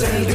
Con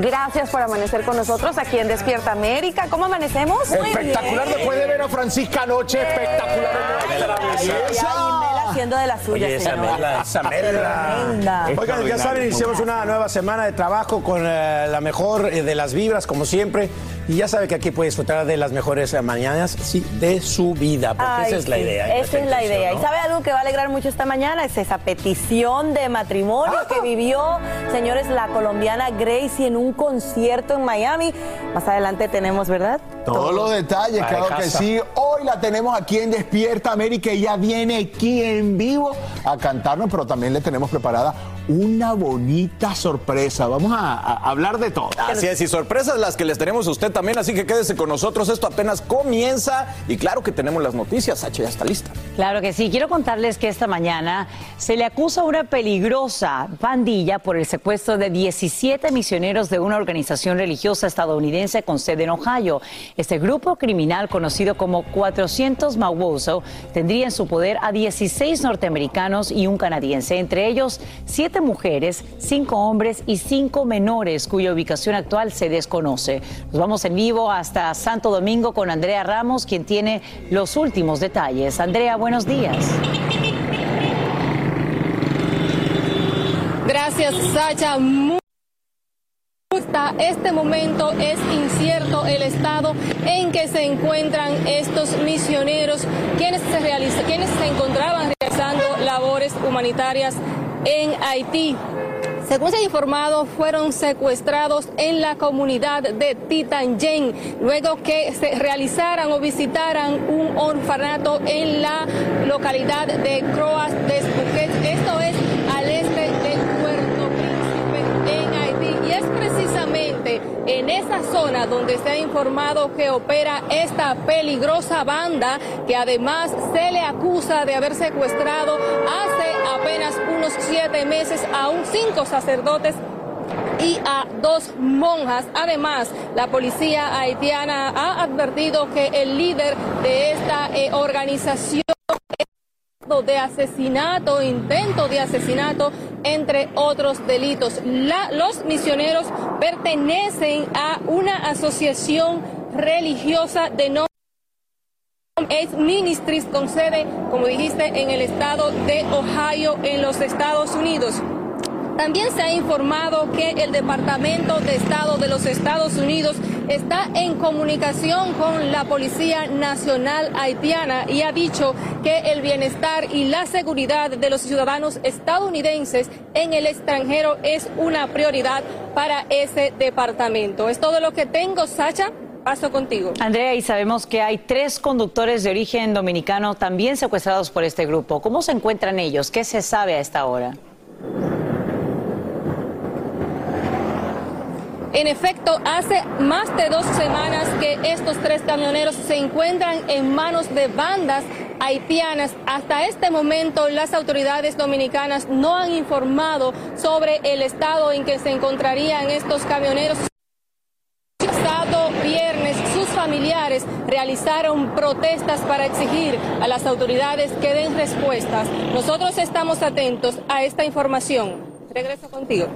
Gracias por amanecer con nosotros aquí en Despierta América. ¿Cómo amanecemos? Espectacular después de ver a Francisca anoche, espectacular. Ay, Mel haciendo de la suya, Oye, esa. Mela, esa Mela. Tremenda. Oigan, ya saben, iniciamos una nueva semana de trabajo con eh, la mejor eh, de las vibras, como siempre. Y ya sabe que aquí puede disfrutar de las mejores eh, mañanas, sí, de su vida, porque Ay, esa es la sí, idea. Esa es la idea. ¿Y sabe algo que va a alegrar mucho esta mañana? Es esa petición de matrimonio que vivió, señores, la colombiana Gracie en un concierto en Miami. Más adelante tenemos, ¿verdad? Todos los detalles, La de claro que sí. Hoy la tenemos aquí en Despierta América. Ella viene aquí en vivo a cantarnos, pero también le tenemos preparada una bonita sorpresa. Vamos a, a hablar de todo. Así es, y sorpresas las que les tenemos a usted también, así que quédese con nosotros, esto apenas comienza y claro que tenemos las noticias, Sacha ya está lista. Claro que sí. Quiero contarles que esta mañana se le acusa a una peligrosa pandilla por el secuestro de 17 misioneros de una organización religiosa estadounidense con sede en Ohio. Este grupo criminal, conocido como 400 Mawoso, tendría en su poder a 16 norteamericanos y un canadiense, entre ellos 7 mujeres, 5 hombres y 5 menores, cuya ubicación actual se desconoce. Nos vamos en vivo hasta Santo Domingo con Andrea Ramos, quien tiene los últimos detalles. Andrea, buenos días. Gracias, Sacha. Hasta este momento es incierto el estado en que se encuentran estos misioneros, quienes se, realiza- quienes se encontraban realizando labores humanitarias en Haití. Según se ha informado, fueron secuestrados en la comunidad de Titanyen, luego que se realizaran o visitaran un orfanato en la localidad de Croas de. Esto es en esa zona donde se ha informado que opera esta peligrosa banda, que además se le acusa de haber secuestrado hace apenas unos siete meses a un cinco sacerdotes y a dos monjas. Además, la policía haitiana ha advertido que el líder de esta eh, organización de asesinato, intento de asesinato, entre otros delitos. La- los misioneros pertenecen a una asociación religiosa de nombre es Ministries con sede, como dijiste, en el estado de Ohio, en los Estados Unidos. También se ha informado que el Departamento de Estado de los Estados Unidos está en comunicación con la Policía Nacional Haitiana y ha dicho que el bienestar y la seguridad de los ciudadanos estadounidenses en el extranjero es una prioridad para ese departamento. Es todo lo que tengo, Sacha. Paso contigo. Andrea, y sabemos que hay tres conductores de origen dominicano también secuestrados por este grupo. ¿Cómo se encuentran ellos? ¿Qué se sabe a esta hora? En efecto, hace más de dos semanas que estos tres camioneros se encuentran en manos de bandas haitianas. Hasta este momento las autoridades dominicanas no han informado sobre el estado en que se encontrarían estos camioneros. El viernes sus familiares realizaron protestas para exigir a las autoridades que den respuestas. Nosotros estamos atentos a esta información. Regreso contigo.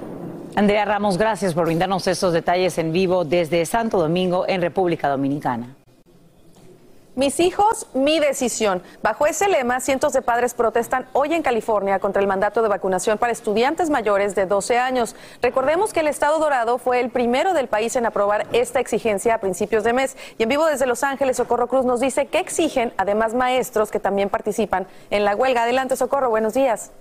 Andrea Ramos, gracias por brindarnos estos detalles en vivo desde Santo Domingo, en República Dominicana. Mis hijos, mi decisión. Bajo ese lema, cientos de padres protestan hoy en California contra el mandato de vacunación para estudiantes mayores de 12 años. Recordemos que el Estado Dorado fue el primero del país en aprobar esta exigencia a principios de mes. Y en vivo desde Los Ángeles, Socorro Cruz nos dice que exigen, además maestros que también participan en la huelga. Adelante, Socorro, buenos días.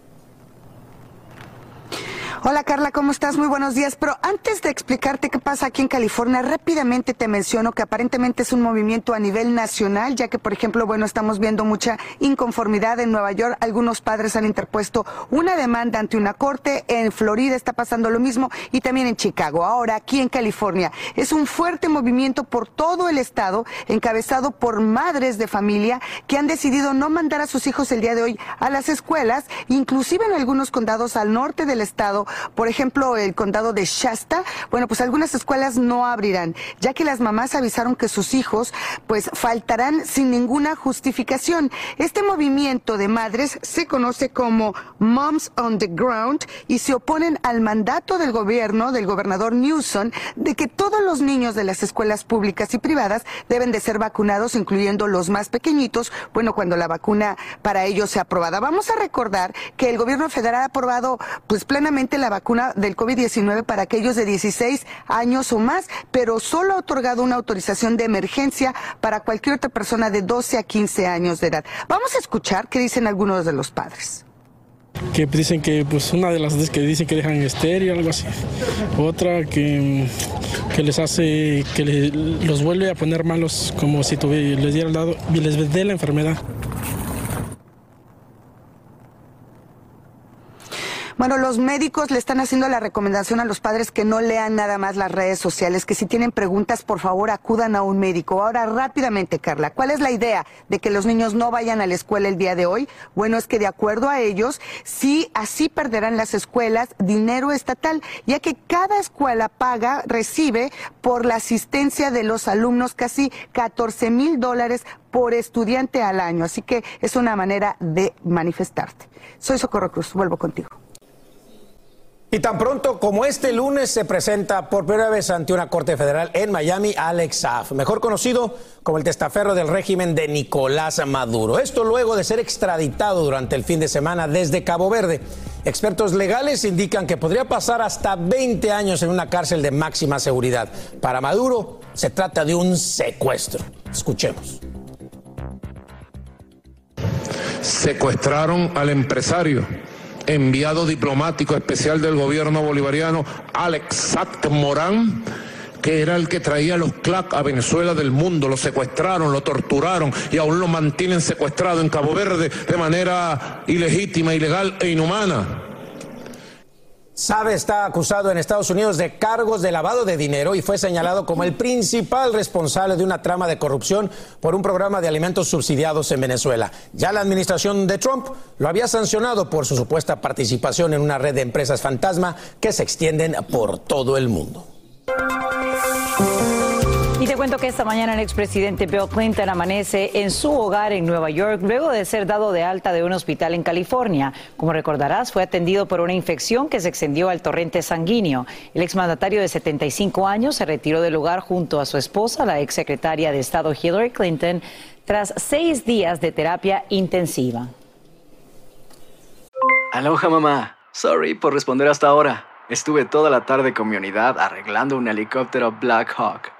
Hola Carla, ¿cómo estás? Muy buenos días. Pero antes de explicarte qué pasa aquí en California, rápidamente te menciono que aparentemente es un movimiento a nivel nacional, ya que, por ejemplo, bueno, estamos viendo mucha inconformidad en Nueva York. Algunos padres han interpuesto una demanda ante una corte. En Florida está pasando lo mismo y también en Chicago. Ahora, aquí en California, es un fuerte movimiento por todo el estado, encabezado por madres de familia que han decidido no mandar a sus hijos el día de hoy a las escuelas, inclusive en algunos condados al norte del estado por ejemplo, el condado de Shasta, bueno, pues algunas escuelas no abrirán, ya que las mamás avisaron que sus hijos pues faltarán sin ninguna justificación. Este movimiento de madres se conoce como Moms on the Ground y se oponen al mandato del gobierno, del gobernador Newsom, de que todos los niños de las escuelas públicas y privadas deben de ser vacunados, incluyendo los más pequeñitos, bueno, cuando la vacuna para ellos sea aprobada. Vamos a recordar que el gobierno federal ha aprobado pues plenamente la vacuna del COVID-19 para aquellos de 16 años o más, pero solo ha otorgado una autorización de emergencia para cualquier otra persona de 12 a 15 años de edad. Vamos a escuchar qué dicen algunos de los padres. Que dicen que pues una de las veces que dicen que dejan estéreo algo así. Otra que, que les hace que le- los vuelve a poner malos como si tuvi- les diera dado y les dé la enfermedad Bueno, los médicos le están haciendo la recomendación a los padres que no lean nada más las redes sociales, que si tienen preguntas, por favor, acudan a un médico. Ahora, rápidamente, Carla, ¿cuál es la idea de que los niños no vayan a la escuela el día de hoy? Bueno, es que de acuerdo a ellos, sí, así perderán las escuelas dinero estatal, ya que cada escuela paga, recibe por la asistencia de los alumnos casi 14 mil dólares por estudiante al año. Así que es una manera de manifestarte. Soy Socorro Cruz, vuelvo contigo. Y tan pronto como este lunes se presenta por primera vez ante una corte federal en Miami Alex Saab, mejor conocido como el testaferro del régimen de Nicolás Maduro. Esto luego de ser extraditado durante el fin de semana desde Cabo Verde. Expertos legales indican que podría pasar hasta 20 años en una cárcel de máxima seguridad. Para Maduro se trata de un secuestro. Escuchemos. secuestraron al empresario, enviado diplomático especial del gobierno bolivariano, Alex Sac Morán, que era el que traía los CLAC a Venezuela del mundo. Lo secuestraron, lo torturaron y aún lo mantienen secuestrado en Cabo Verde de manera ilegítima, ilegal e inhumana. Sabe está acusado en Estados Unidos de cargos de lavado de dinero y fue señalado como el principal responsable de una trama de corrupción por un programa de alimentos subsidiados en Venezuela. Ya la administración de Trump lo había sancionado por su supuesta participación en una red de empresas fantasma que se extienden por todo el mundo. Y te cuento que esta mañana el expresidente Bill Clinton amanece en su hogar en Nueva York luego de ser dado de alta de un hospital en California. Como recordarás, fue atendido por una infección que se extendió al torrente sanguíneo. El exmandatario de 75 años se retiró del lugar junto a su esposa, la exsecretaria de Estado Hillary Clinton, tras seis días de terapia intensiva. Aloha mamá. Sorry por responder hasta ahora. Estuve toda la tarde con mi unidad arreglando un helicóptero Black Hawk.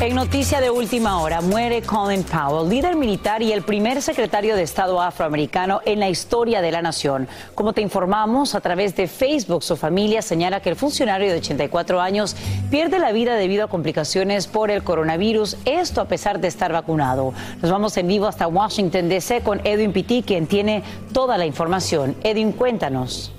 En noticia de última hora, muere Colin Powell, líder militar y el primer secretario de Estado afroamericano en la historia de la nación. Como te informamos a través de Facebook, su familia señala que el funcionario de 84 años pierde la vida debido a complicaciones por el coronavirus, esto a pesar de estar vacunado. Nos vamos en vivo hasta Washington, D.C. con Edwin Pitti, quien tiene toda la información. Edwin, cuéntanos.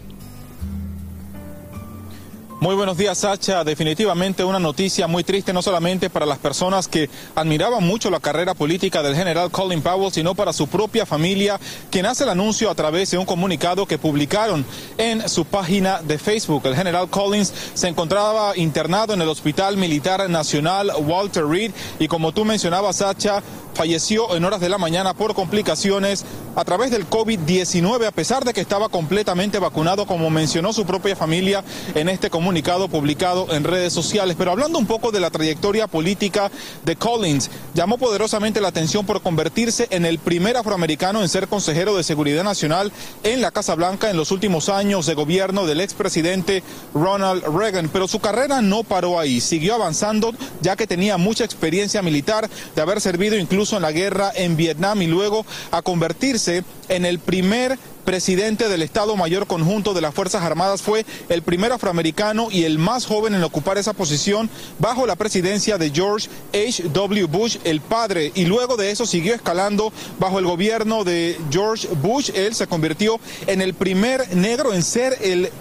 Muy buenos días, Sacha. Definitivamente una noticia muy triste, no solamente para las personas que admiraban mucho la carrera política del general Colin Powell, sino para su propia familia, quien hace el anuncio a través de un comunicado que publicaron en su página de Facebook. El general Collins se encontraba internado en el Hospital Militar Nacional Walter Reed y como tú mencionabas, Sacha, falleció en horas de la mañana por complicaciones a través del COVID-19, a pesar de que estaba completamente vacunado, como mencionó su propia familia en este comunicado publicado en redes sociales. Pero hablando un poco de la trayectoria política de Collins, llamó poderosamente la atención por convertirse en el primer afroamericano en ser consejero de Seguridad Nacional en la Casa Blanca en los últimos años de gobierno del expresidente Ronald Reagan. Pero su carrera no paró ahí, siguió avanzando ya que tenía mucha experiencia militar de haber servido incluso en la guerra en Vietnam y luego a convertirse en el primer presidente del Estado Mayor Conjunto de las Fuerzas Armadas, fue el primer afroamericano y el más joven en ocupar esa posición bajo la presidencia de George H.W. Bush, el padre, y luego de eso siguió escalando bajo el gobierno de George Bush. Él se convirtió en el primer negro en ser el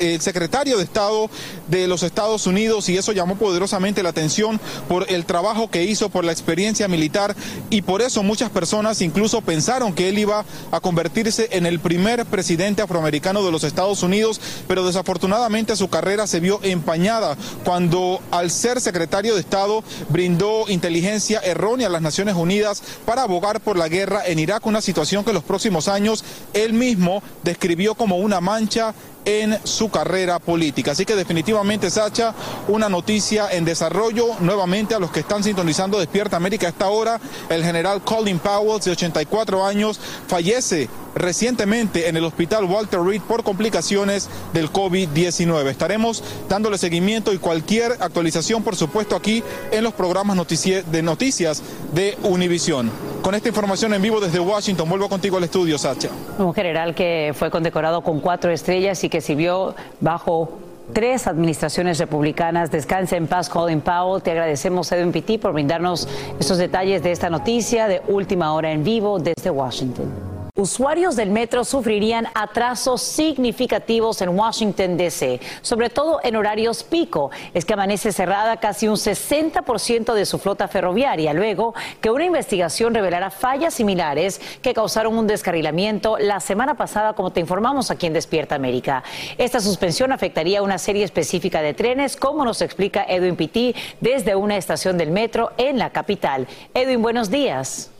el secretario de Estado de los Estados Unidos y eso llamó poderosamente la atención por el trabajo que hizo, por la experiencia militar y por eso muchas personas incluso pensaron que él iba a convertirse en el primer presidente afroamericano de los Estados Unidos, pero desafortunadamente su carrera se vio empañada cuando al ser secretario de Estado brindó inteligencia errónea a las Naciones Unidas para abogar por la guerra en Irak, una situación que en los próximos años él mismo describió como una mancha en su carrera política. Así que definitivamente, Sacha, una noticia en desarrollo. Nuevamente a los que están sintonizando Despierta América a esta hora, el general Colin Powell, de 84 años, fallece recientemente en el hospital Walter Reed por complicaciones del COVID-19. Estaremos dándole seguimiento y cualquier actualización, por supuesto, aquí en los programas de noticias de Univisión. Con esta información en vivo desde Washington, vuelvo contigo al estudio, Sacha. Un general que fue condecorado con cuatro estrellas y que sirvió bajo tres administraciones republicanas. Descanse en paz, Colin Powell. Te agradecemos, Edwin Pitti, por brindarnos estos detalles de esta noticia de última hora en vivo desde Washington. Usuarios del metro sufrirían atrasos significativos en Washington, D.C., sobre todo en horarios pico. Es que amanece cerrada casi un 60% de su flota ferroviaria, luego que una investigación revelara fallas similares que causaron un descarrilamiento la semana pasada, como te informamos aquí en Despierta América. Esta suspensión afectaría a una serie específica de trenes, como nos explica Edwin Pitti desde una estación del metro en la capital. Edwin, buenos días.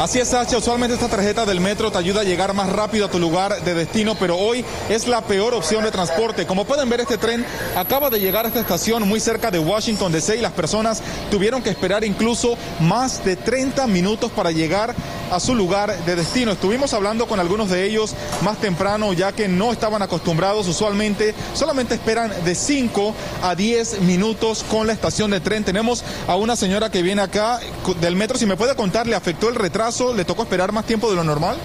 Así es, Sacha. Usualmente esta tarjeta del metro te ayuda a llegar más rápido a tu lugar de destino, pero hoy es la peor opción de transporte. Como pueden ver, este tren acaba de llegar a esta estación muy cerca de Washington DC y las personas tuvieron que esperar incluso más de 30 minutos para llegar a su lugar de destino. Estuvimos hablando con algunos de ellos más temprano, ya que no estaban acostumbrados. Usualmente solamente esperan de 5 a 10 minutos con la estación de tren. Tenemos a una señora que viene acá del metro. Si me puede contar, ¿le afectó el retraso? ¿Le tocó esperar más tiempo de lo normal?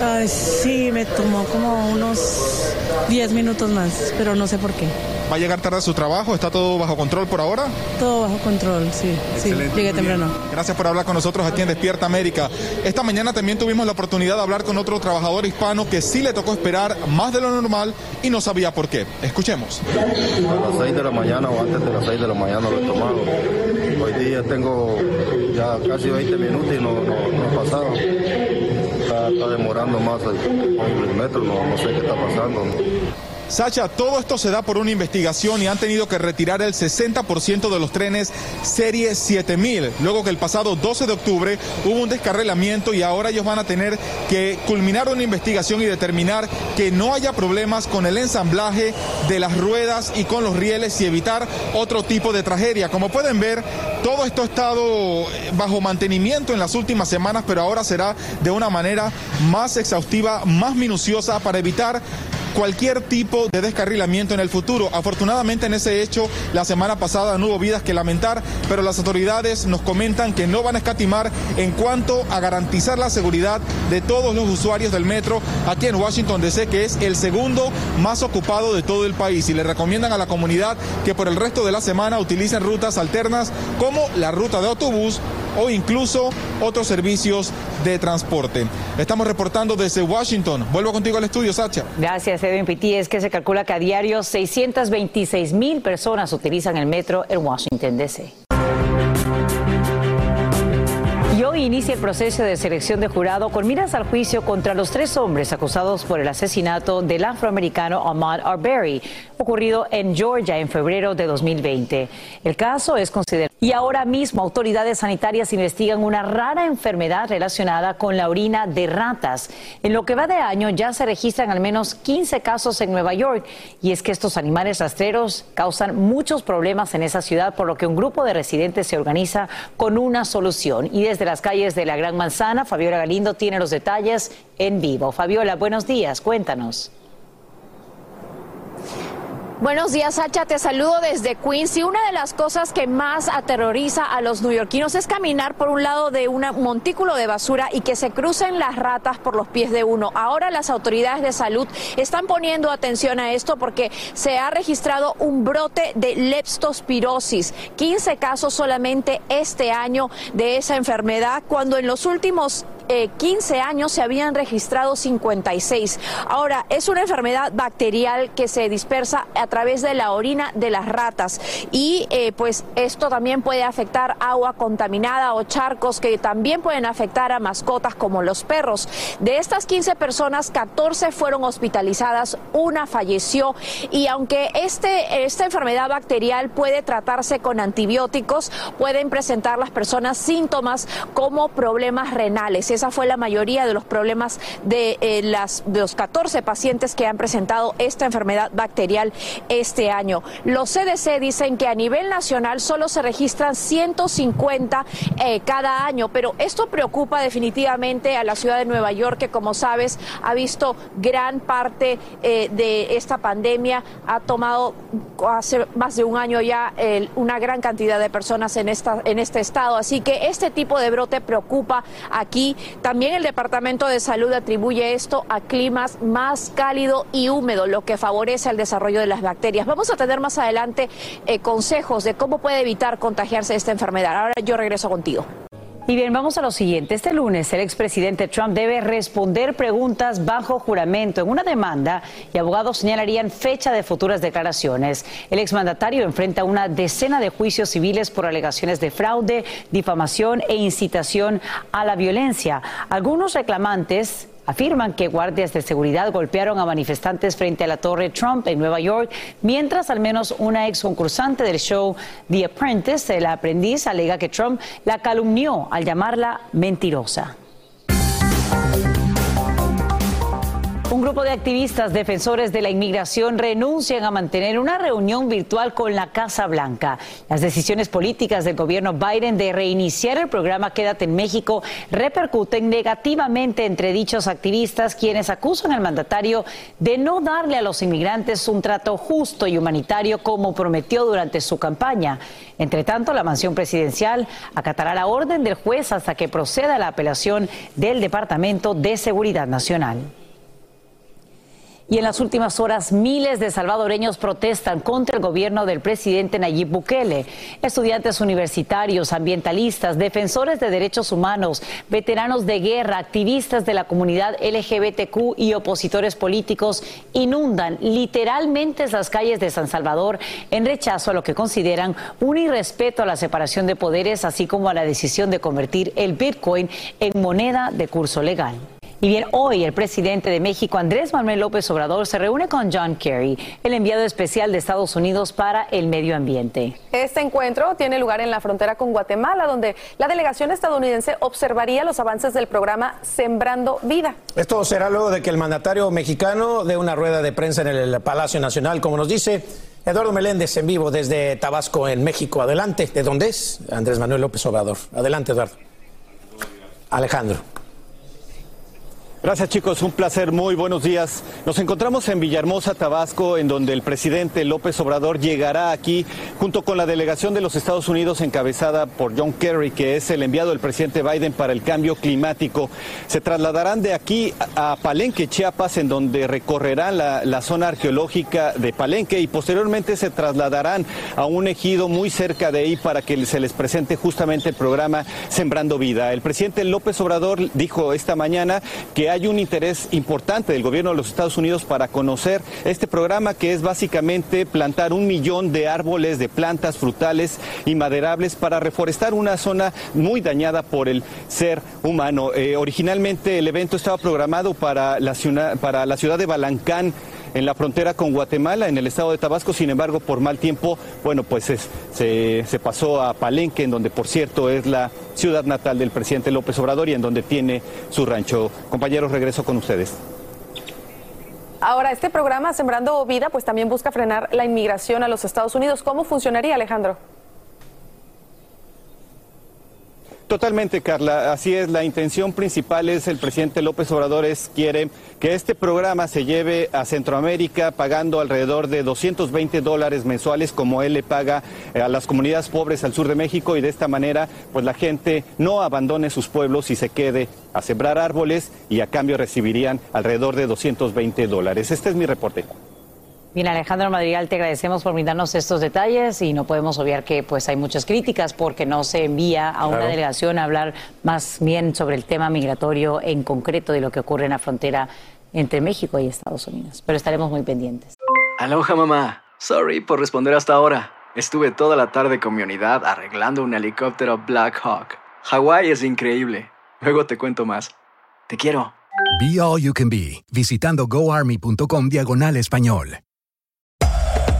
Ay, sí, me tomó como unos 10 minutos más, pero no sé por qué. ¿Va a llegar tarde a su trabajo? ¿Está todo bajo control por ahora? Todo bajo control, sí. Sí, llegué temprano. Gracias por hablar con nosotros aquí en Despierta América. Esta mañana también tuvimos la oportunidad de hablar con otro trabajador hispano que sí le tocó esperar más de lo normal y no sabía por qué. Escuchemos. A las 6 de la mañana o antes de las 6 de la mañana lo he tomado. Hoy día tengo ya casi 20 minutos y no, no, no pasado. Está, demorando más el, el metro, no sé qué está pasando. Sacha, todo esto se da por una investigación y han tenido que retirar el 60% de los trenes Serie 7000, luego que el pasado 12 de octubre hubo un descarrilamiento y ahora ellos van a tener que culminar una investigación y determinar que no haya problemas con el ensamblaje de las ruedas y con los rieles y evitar otro tipo de tragedia. Como pueden ver, todo esto ha estado bajo mantenimiento en las últimas semanas, pero ahora será de una manera más exhaustiva, más minuciosa para evitar cualquier tipo de descarrilamiento en el futuro. Afortunadamente en ese hecho la semana pasada no hubo vidas que lamentar, pero las autoridades nos comentan que no van a escatimar en cuanto a garantizar la seguridad de todos los usuarios del metro aquí en Washington DC, que es el segundo más ocupado de todo el país. Y le recomiendan a la comunidad que por el resto de la semana utilicen rutas alternas como la ruta de autobús o incluso otros servicios de transporte. Estamos reportando desde Washington. Vuelvo contigo al estudio, Sacha. Gracias, Edwin Pitti. Es que se calcula que a diario 626 mil personas utilizan el metro en Washington, D.C. Y hoy inicia el proceso de selección de jurado con miras al juicio contra los tres hombres acusados por el asesinato del afroamericano Ahmaud Arbery, ocurrido en Georgia en febrero de 2020. El caso es considerado. Y ahora mismo autoridades sanitarias investigan una rara enfermedad relacionada con la orina de ratas. En lo que va de año ya se registran al menos 15 casos en Nueva York. Y es que estos animales rastreros causan muchos problemas en esa ciudad, por lo que un grupo de residentes se organiza con una solución. Y desde las calles de la Gran Manzana, Fabiola Galindo tiene los detalles en vivo. Fabiola, buenos días, cuéntanos. Buenos días, Sacha. Te saludo desde Queens. Y una de las cosas que más aterroriza a los neoyorquinos es caminar por un lado de un montículo de basura y que se crucen las ratas por los pies de uno. Ahora las autoridades de salud están poniendo atención a esto porque se ha registrado un brote de leptospirosis. 15 casos solamente este año de esa enfermedad, cuando en los últimos eh, 15 años se habían registrado 56. Ahora, es una enfermedad bacterial que se dispersa a través de la orina de las ratas y eh, pues esto también puede afectar agua contaminada o charcos que también pueden afectar a mascotas como los perros. De estas 15 personas, 14 fueron hospitalizadas, una falleció y aunque este, esta enfermedad bacterial puede tratarse con antibióticos, pueden presentar las personas síntomas como problemas renales. Esa fue la mayoría de los problemas de, eh, los 14 pacientes que han presentado esta enfermedad bacterial este año. Los CDC dicen que a nivel nacional solo se registran 150 eh, cada año, pero esto preocupa definitivamente a la ciudad de Nueva York, que como sabes ha visto gran parte eh, de esta pandemia, ha tomado hace más de un año ya una gran cantidad de personas en este estado. Así que este tipo de brote preocupa aquí. También el Departamento de Salud atribuye esto a climas más cálido y húmedo, lo que favorece el desarrollo de las bacterias. Vamos a tener más adelante eh, consejos de cómo puede evitar contagiarse de esta enfermedad. Ahora yo regreso contigo. Y bien, vamos a lo siguiente. Este lunes el expresidente Trump debe responder preguntas bajo juramento en una demanda y abogados señalarían fecha de futuras declaraciones. El exmandatario enfrenta una decena de juicios civiles por alegaciones de fraude, difamación e incitación a la violencia. Algunos reclamantes afirman que guardias de seguridad golpearon a manifestantes frente a la Torre Trump en Nueva York, mientras al menos una ex concursante del show The Apprentice, el aprendiz, alega que Trump la calumnió al llamarla mentirosa. Un grupo de activistas defensores de la inmigración renuncian a mantener una reunión virtual con la Casa Blanca. Las decisiones políticas del gobierno Biden de reiniciar el programa Quédate en México repercuten negativamente entre dichos activistas, quienes acusan al mandatario de no darle a los inmigrantes un trato justo y humanitario como prometió durante su campaña. Entre tanto, la mansión presidencial acatará la orden del juez hasta que proceda la apelación del Departamento de Seguridad Nacional. Y en las últimas horas, miles de salvadoreños protestan contra el gobierno del presidente Nayib Bukele. Estudiantes universitarios, ambientalistas, defensores de derechos humanos, veteranos de guerra, activistas de la comunidad LGBTQ y opositores políticos inundan literalmente las calles de San Salvador en rechazo a lo que consideran un irrespeto a la separación de poderes, así como a la decisión de convertir el Bitcoin en moneda de curso legal. Y bien, hoy el presidente de México, Andrés Manuel López Obrador, se reúne con John Kerry, el enviado especial de Estados Unidos para el medio ambiente. Este encuentro tiene lugar en la frontera con Guatemala, donde la delegación estadounidense observaría los avances del programa Sembrando Vida. Esto será luego de que el mandatario mexicano dé una rueda de prensa en el Palacio Nacional, como nos dice Eduardo Meléndez en vivo desde Tabasco, en México. Adelante, ¿de dónde es? Andrés Manuel López Obrador. Adelante, Eduardo. Alejandro. Gracias chicos, un placer, muy buenos días. Nos encontramos en Villahermosa, Tabasco, en donde el presidente López Obrador llegará aquí junto con la delegación de los Estados Unidos encabezada por John Kerry, que es el enviado del presidente Biden para el cambio climático. Se trasladarán de aquí a Palenque, Chiapas, en donde recorrerán la, la zona arqueológica de Palenque y posteriormente se trasladarán a un ejido muy cerca de ahí para que se les presente justamente el programa Sembrando Vida. El presidente López Obrador dijo esta mañana que hay un interés importante del gobierno de los Estados Unidos para conocer este programa que es básicamente plantar un millón de árboles, de plantas frutales y maderables para reforestar una zona muy dañada por el ser humano. Eh, originalmente el evento estaba programado para la ciudad, para la ciudad de Balancán en la frontera con Guatemala, en el estado de Tabasco. Sin embargo, por mal tiempo, bueno, pues se, pasó a Palenque, en donde, por cierto, es la ciudad natal del presidente López Obrador y en donde tiene su rancho. Compañeros, regreso con ustedes. Ahora, este programa Sembrando Vida, pues también busca frenar la inmigración a los Estados Unidos. ¿Cómo funcionaría, Alejandro? Totalmente, Carla. Así es. La intención principal es el presidente López Obrador es quiere que este programa se lleve a Centroamérica pagando alrededor de 220 dólares mensuales como él le paga eh, a las comunidades pobres al sur de México y de esta manera pues la gente no abandone sus pueblos y se quede a sembrar árboles y a cambio recibirían alrededor de 220 dólares. Este es mi reporte. Bien, Alejandro Madrigal, te agradecemos por brindarnos estos detalles y no podemos obviar que pues hay muchas críticas porque no se envía a una delegación a hablar más bien sobre el tema migratorio en concreto de lo que ocurre en la frontera entre México y Estados Unidos. Pero estaremos muy pendientes. Aloha mamá. Sorry por responder hasta ahora. Estuve toda la tarde con mi unidad arreglando un helicóptero Black Hawk. Hawái es increíble. Luego te cuento más. Te quiero. Be All You Can Be, visitando goarmy.com diagonal español.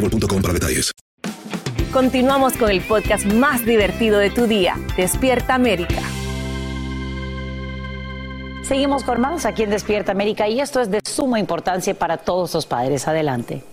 boostmobile.com para detalles. Continuamos con el podcast más divertido de tu día, Despierta América. Seguimos con más aquí en Despierta América y esto es de suma importancia para todos los padres. Adelante.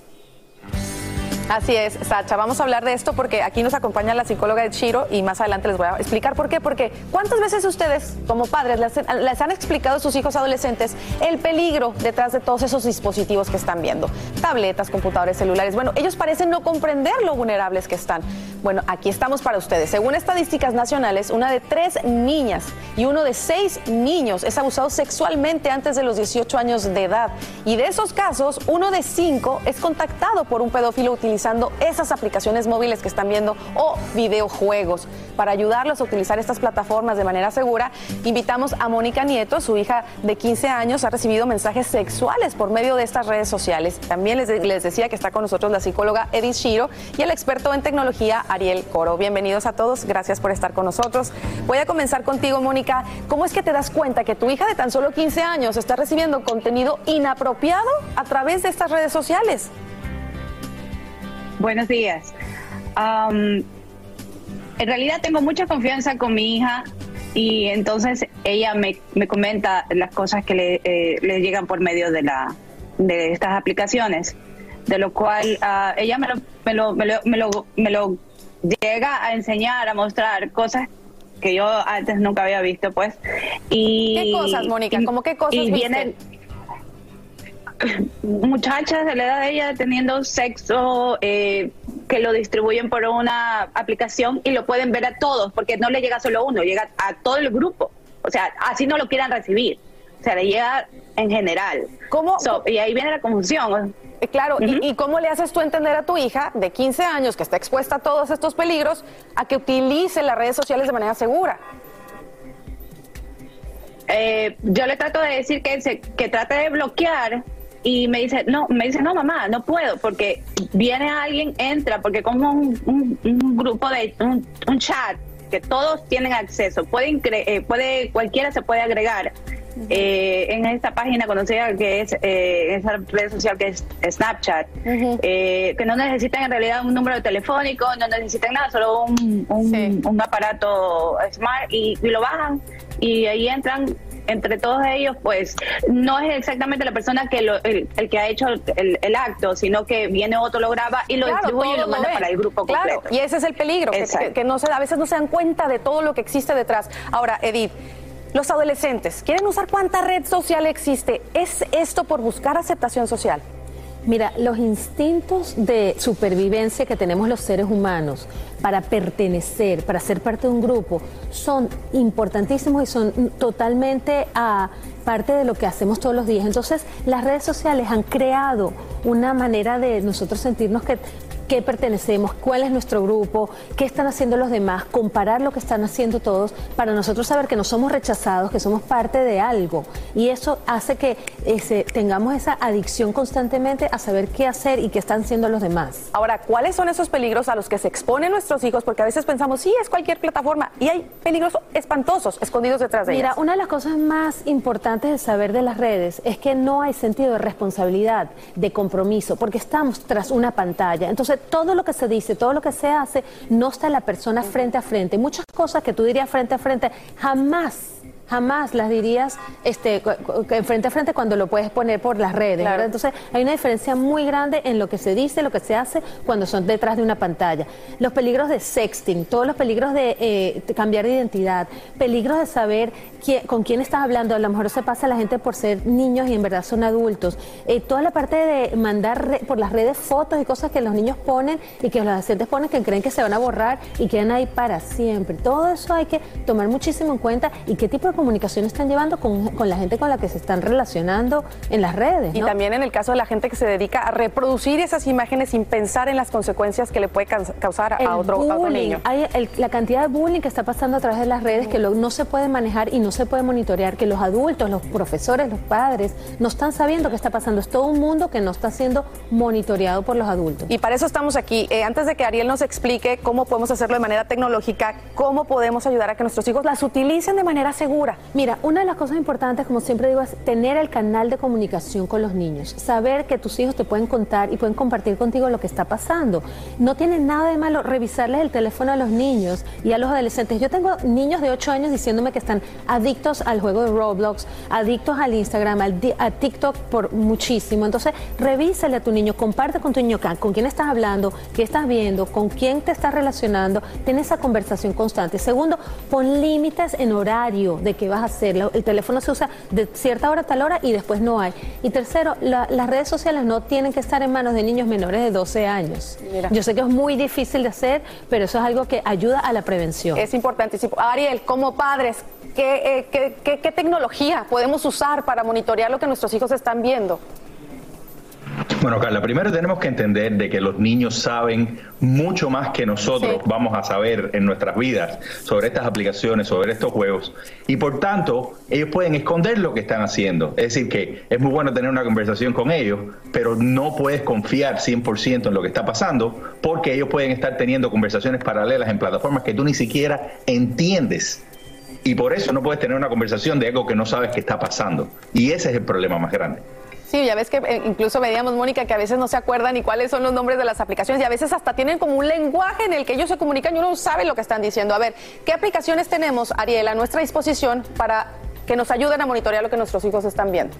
Así es, Sacha. Vamos a hablar de esto porque aquí nos acompaña la psicóloga de Chiro y más adelante les voy a explicar por qué. Porque ¿cuántas veces ustedes, como padres, les, han explicado a sus hijos adolescentes el peligro detrás de todos esos dispositivos que están viendo? Tabletas, computadores, celulares. Bueno, ellos parecen no comprender lo vulnerables que están. Bueno, aquí estamos para ustedes. Según estadísticas nacionales, una de tres niñas y uno de seis niños es abusado sexualmente antes de los 18 años de edad. Y de esos casos, uno de cinco es contactado por un pedófilo utilizando esas aplicaciones móviles que están viendo o videojuegos. Para ayudarlos a utilizar estas plataformas de manera segura, invitamos a Mónica Nieto, su hija de 15 años, ha recibido mensajes sexuales por medio de estas redes sociales. También les, les decía que está con nosotros la psicóloga Edith Shiro y el experto en tecnología Ariel Coro. Bienvenidos a todos, gracias por estar con nosotros. Voy a comenzar contigo, Mónica. ¿Cómo es que te das cuenta que tu hija de tan solo 15 años está recibiendo contenido inapropiado a través de estas redes sociales? Buenos días. En realidad tengo mucha confianza con mi hija y entonces ella me, comenta las cosas que le, eh, llegan por medio de, la, de estas aplicaciones, de lo cual ah, ella me lo, me, lo, me, lo, me, lo, me lo llega a enseñar, a mostrar cosas que yo antes nunca había visto, pues. Y, ¿Qué cosas, Mónica? ¿Cómo qué cosas? Y vienen, muchachas de la edad de ella teniendo sexo eh, que lo distribuyen por una aplicación y lo pueden ver a todos, porque no le llega solo a uno, llega a todo el grupo. O sea, así no lo quieran recibir. O sea, le llega en general. ¿Cómo? y ahí viene la confusión. Eh, claro, ¿Y, ¿Y, cómo le haces tú entender a tu hija de 15 años que está expuesta a todos estos peligros a que utilice las redes sociales de manera segura? Eh, yo le trato de decir que, se, que trate de bloquear y me dice, no, me dice, no, mamá, no puedo, porque viene alguien, entra, porque como un, un, grupo de, un, chat que todos tienen acceso, pueden eh, puede, cualquiera se puede agregar. Eh, en esta página conocida que es eh, esa red social que es Snapchat, que no necesitan en realidad un número telefónico, no necesitan nada, solo un, un, aparato smart y, y, lo bajan y ahí entran entre todos ellos, pues no es exactamente la persona que el, que ha hecho el, acto, sino que viene otro, lo graba y lo distribuye y lo, manda para el grupo completo. y ese es el peligro, que, no se, a veces no se dan cuenta de todo lo que existe detrás. Ahora, Edith, los adolescentes quieren usar cuánta red social existe. ¿Es esto por buscar aceptación social? Mira, los instintos de supervivencia que tenemos los seres humanos para pertenecer, para ser parte de un grupo, son importantísimos y son totalmente ah, parte de lo que hacemos todos los días. Entonces, las redes sociales han creado una manera de nosotros sentirnos que qué pertenecemos, cuál es nuestro grupo, qué están haciendo los demás, comparar lo que están haciendo todos, para nosotros saber que no somos rechazados, que somos parte de algo. Y eso hace que ese, tengamos esa adicción constantemente a saber qué hacer y qué están haciendo los demás. Ahora, ¿cuáles son esos peligros a los que se exponen nuestros hijos? Porque a veces pensamos, sí, es cualquier plataforma y hay peligros espantosos escondidos detrás de Mira, ellas. una de las cosas más importantes de saber de las redes es que no hay sentido de responsabilidad, de compromiso, porque estamos tras una pantalla. Entonces, todo lo que se dice, todo lo que se hace, no está la persona frente a frente. Muchas cosas que tú dirías frente a frente jamás jamás las dirías este, frente a frente cuando lo puedes poner por las redes. Entonces hay una diferencia muy grande en lo que se dice, lo que se hace cuando son detrás de una pantalla. Los peligros de sexting, todos los peligros de, eh, cambiar de identidad, peligros de saber con quién estás hablando. A lo mejor se pasa la gente por ser niños y en verdad son adultos. Eh, toda la parte de mandar por las redes fotos y cosas que los niños ponen y que los adolescentes ponen que creen que se van a borrar y quedan ahí para siempre. Todo eso hay que tomar muchísimo en cuenta y qué tipo de comunicación están llevando con, la gente con la que se están relacionando en las redes. Y también en el caso de la gente que se dedica a reproducir esas imágenes sin pensar en las consecuencias que le puede causar a otro, niño. Hay la cantidad de bullying que está pasando a través de las redes que no se puede manejar y no se puede monitorear, que los adultos, los profesores, los padres no están sabiendo qué está pasando. Es todo un mundo que no está siendo monitoreado por los adultos. Y para eso estamos aquí. Eh, antes de que Ariel nos explique cómo podemos hacerlo de manera tecnológica, cómo podemos ayudar a que nuestros hijos las utilicen de manera segura. Mira, una de las cosas importantes, como siempre digo, es tener el canal de comunicación con los niños. Saber que tus hijos te pueden contar y pueden compartir contigo lo que está pasando. No tiene nada de malo revisarles el teléfono a los niños y a los adolescentes. Yo tengo niños de 8 años diciéndome que están adictos al juego de Roblox, adictos al Instagram, al, a TikTok por muchísimo. Entonces, revísale a tu niño, comparte con tu niño con quién estás hablando, qué estás viendo, con quién te estás relacionando. Ten esa conversación constante. Segundo, pon límites en horario de qué vas a hacer. El teléfono se usa de cierta hora a tal hora y después no hay. Y tercero, las redes sociales no tienen que estar en manos de niños menores de 12 años. Yo sé que es muy difícil de hacer, pero eso es algo que ayuda a la prevención. Es importantísimo. Ariel, como padres, ¿qué, eh, qué tecnología podemos usar para monitorear lo que nuestros hijos están viendo? Bueno, Carla, primero tenemos que entender de que los niños saben mucho más que nosotros vamos a saber en nuestras vidas sobre estas aplicaciones, sobre estos juegos, y por tanto ellos pueden esconder lo que están haciendo. Es decir, que es muy bueno tener una conversación con ellos, pero no puedes confiar 100% en lo que está pasando, porque ellos pueden estar teniendo conversaciones paralelas en plataformas que tú ni siquiera entiendes. Y por eso no puedes tener una conversación de algo que no sabes que está pasando. Y ese es el problema más grande. Sí, ya ves que eh, incluso veíamos, Mónica, que a veces no se acuerdan ni cuáles son los nombres de las aplicaciones y a veces hasta tienen como un lenguaje en el que ellos se comunican y uno no sabe lo que están diciendo. A ver, ¿qué aplicaciones tenemos, Ariel, a nuestra disposición para que nos ayuden a monitorear lo que nuestros hijos están viendo?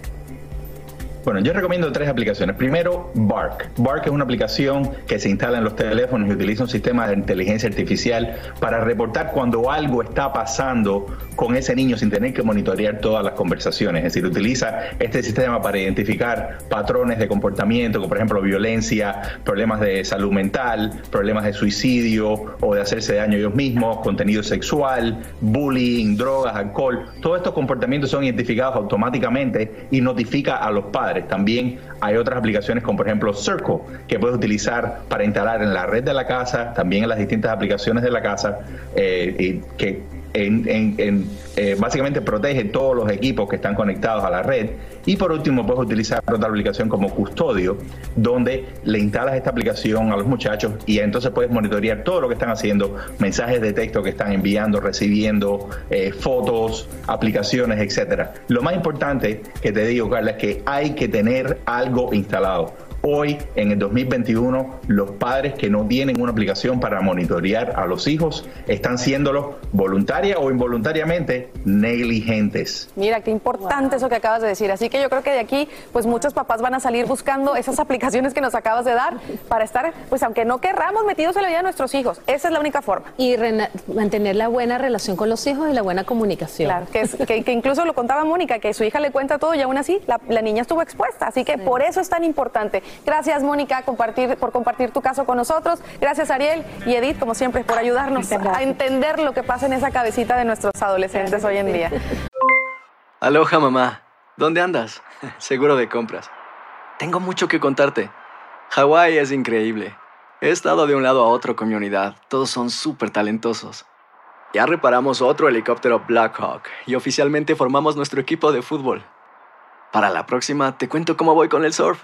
Bueno, yo recomiendo tres aplicaciones. Primero, Bark. Bark es una aplicación que se instala en los teléfonos y utiliza un sistema de inteligencia artificial para reportar cuando algo está pasando con ese niño sin tener que monitorear todas las conversaciones. Es decir, utiliza este sistema para identificar patrones de comportamiento, como por ejemplo violencia, problemas de salud mental, problemas de suicidio o de hacerse daño ellos mismos, contenido sexual, bullying, drogas, alcohol. Todos estos comportamientos son identificados automáticamente y notifica a los padres también hay otras aplicaciones como por ejemplo Circle, que puedes utilizar para instalar en la red de la casa, también en las distintas aplicaciones de la casa, eh, y que en, eh, básicamente protege todos los equipos que están conectados a la red. Y por último, puedes utilizar otra aplicación como Custodio, donde le instalas esta aplicación a los muchachos y entonces puedes monitorear todo lo que están haciendo, mensajes de texto que están enviando, recibiendo, eh, fotos, aplicaciones, etcétera. Lo más importante que te digo, Carla, es que hay que tener algo instalado Hoy, en el 2021, los padres que no tienen una aplicación para monitorear a los hijos están siéndolo voluntaria o involuntariamente negligentes. Mira, qué importante eso que acabas de decir. Así que yo creo que de aquí, pues muchos papás van a salir buscando esas aplicaciones que nos acabas de dar para estar, pues aunque no querramos, metidos en la vida de nuestros hijos. Esa es la única forma. Y mantener la buena relación con los hijos y la buena comunicación. Claro, que, incluso lo contaba Mónica, que su hija le cuenta todo y aún así la, niña estuvo expuesta. Así que por eso es tan importante. Gracias, Mónica, compartir, por compartir tu caso con nosotros. Gracias, Ariel y Edith, como siempre, por ayudarnos a entender lo que pasa en esa cabecita de nuestros adolescentes hoy en día. Aloha, mamá. ¿Dónde andas? Seguro de compras. Tengo mucho que contarte. Hawái es increíble. He estado de un lado a otro con mi unidad. Todos son súper talentosos. Ya reparamos otro helicóptero Blackhawk y oficialmente formamos nuestro equipo de fútbol. Para la próxima te cuento cómo voy con el surf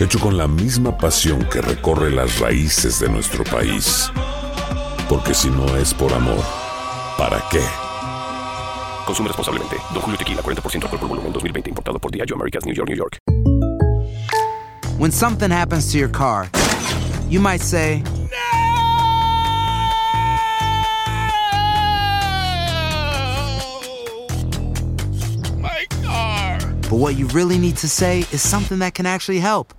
hecho con la misma pasión que recorre las raíces de nuestro país. Porque si no es por amor, ¿para qué? Consume responsablemente. Don Julio Tequila, 40% alcohol por volumen, 2020. Importado por Diageo Americas, New York, New York. When something happens to your car, you might say, My car. but what you really need to say is something that can actually help.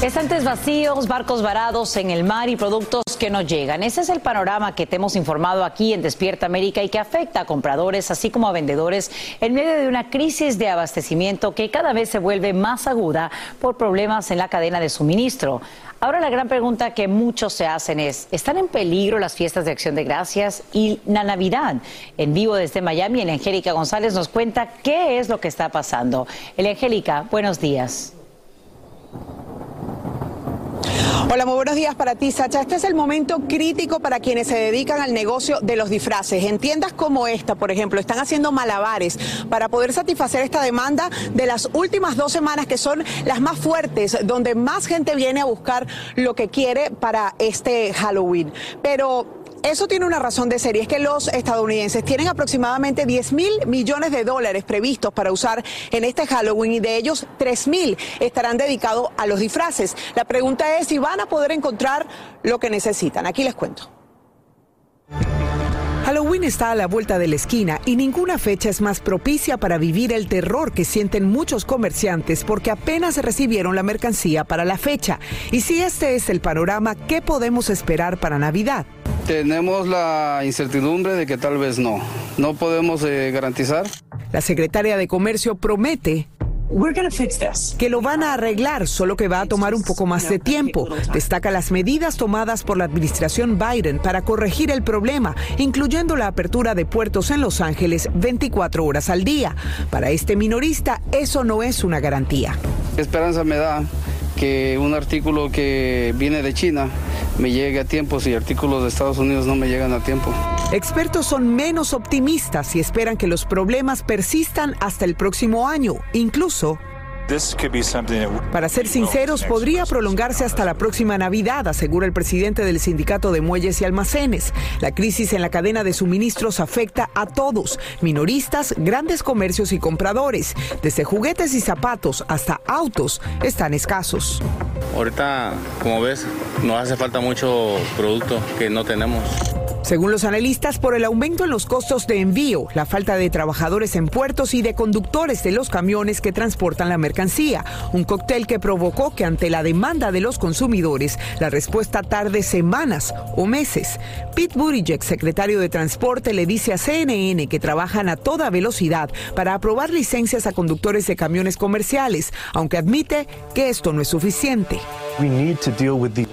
Estantes vacíos, barcos varados en el mar y productos que no llegan. Ese es el panorama que te hemos informado aquí en Despierta América y que afecta a compradores así como a vendedores en medio de una crisis de abastecimiento que cada vez se vuelve más aguda por problemas en la cadena de suministro. Ahora la gran pregunta que muchos se hacen es, ¿están en peligro las fiestas de acción de gracias y la Navidad? En vivo desde Miami, el Angélica González nos cuenta qué es lo que está pasando. El Angélica, buenos días. Hola, muy buenos días para ti, Sacha. Este es el momento crítico para quienes se dedican al negocio de los disfraces. En tiendas como esta, por ejemplo, están haciendo malabares para poder satisfacer esta demanda de las últimas dos semanas que son las más fuertes, donde más gente viene a buscar lo que quiere para este Halloween. Pero eso tiene una razón de ser y es que los estadounidenses tienen aproximadamente 10 mil millones de dólares previstos para usar en este Halloween y de ellos 3 mil estarán dedicados a los disfraces. La pregunta es si van a poder encontrar lo que necesitan. Aquí les cuento. Halloween está a la vuelta de la esquina y ninguna fecha es más propicia para vivir el terror que sienten muchos comerciantes porque apenas recibieron la mercancía para la fecha. Y si este es el panorama, ¿qué podemos esperar para Navidad? Tenemos la incertidumbre de que tal vez no. No podemos eh, garantizar. La secretaria de Comercio promete que lo van a arreglar, solo que va a tomar un poco más de tiempo. Destaca las medidas tomadas por la administración Biden para corregir el problema, incluyendo la apertura de puertos en Los Ángeles 24 horas al día. Para este minorista, eso no es una garantía. Esperanza me da que un artículo que viene de China me llegue a tiempo si artículos de Estados Unidos no me llegan a tiempo. Expertos son menos optimistas y esperan que los problemas persistan hasta el próximo año, incluso para ser sinceros, podría prolongarse hasta la próxima Navidad, asegura el presidente del Sindicato de Muelles y Almacenes. La crisis en la cadena de suministros afecta a todos, minoristas, grandes comercios y compradores. Desde juguetes y zapatos hasta autos están escasos. Ahorita, como ves, nos hace falta mucho producto que no tenemos. Según los analistas, por el aumento en los costos de envío, la falta de trabajadores en puertos y de conductores de los camiones que transportan la mercancía, un cóctel que provocó que ante la demanda de los consumidores, la respuesta tarde semanas o meses. Pete Buttigieg, secretario de Transporte, le dice a CNN que trabajan a toda velocidad para aprobar licencias a conductores de camiones comerciales, aunque admite que esto no es suficiente.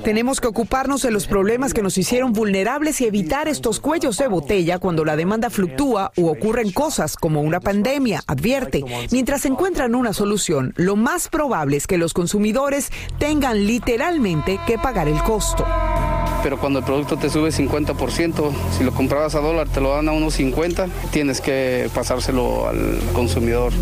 Tenemos que ocuparnos de los problemas que nos hicieron vulnerables y evitar estos cuellos de botella cuando la demanda fluctúa o ocurren cosas como una pandemia, advierte. Mientras encuentran una solución, lo más probable es que los consumidores tengan literalmente que pagar el costo. Pero cuando el producto te sube 50%, si lo comprabas a dólar te lo dan a unos 50, tienes que pasárselo al consumidor.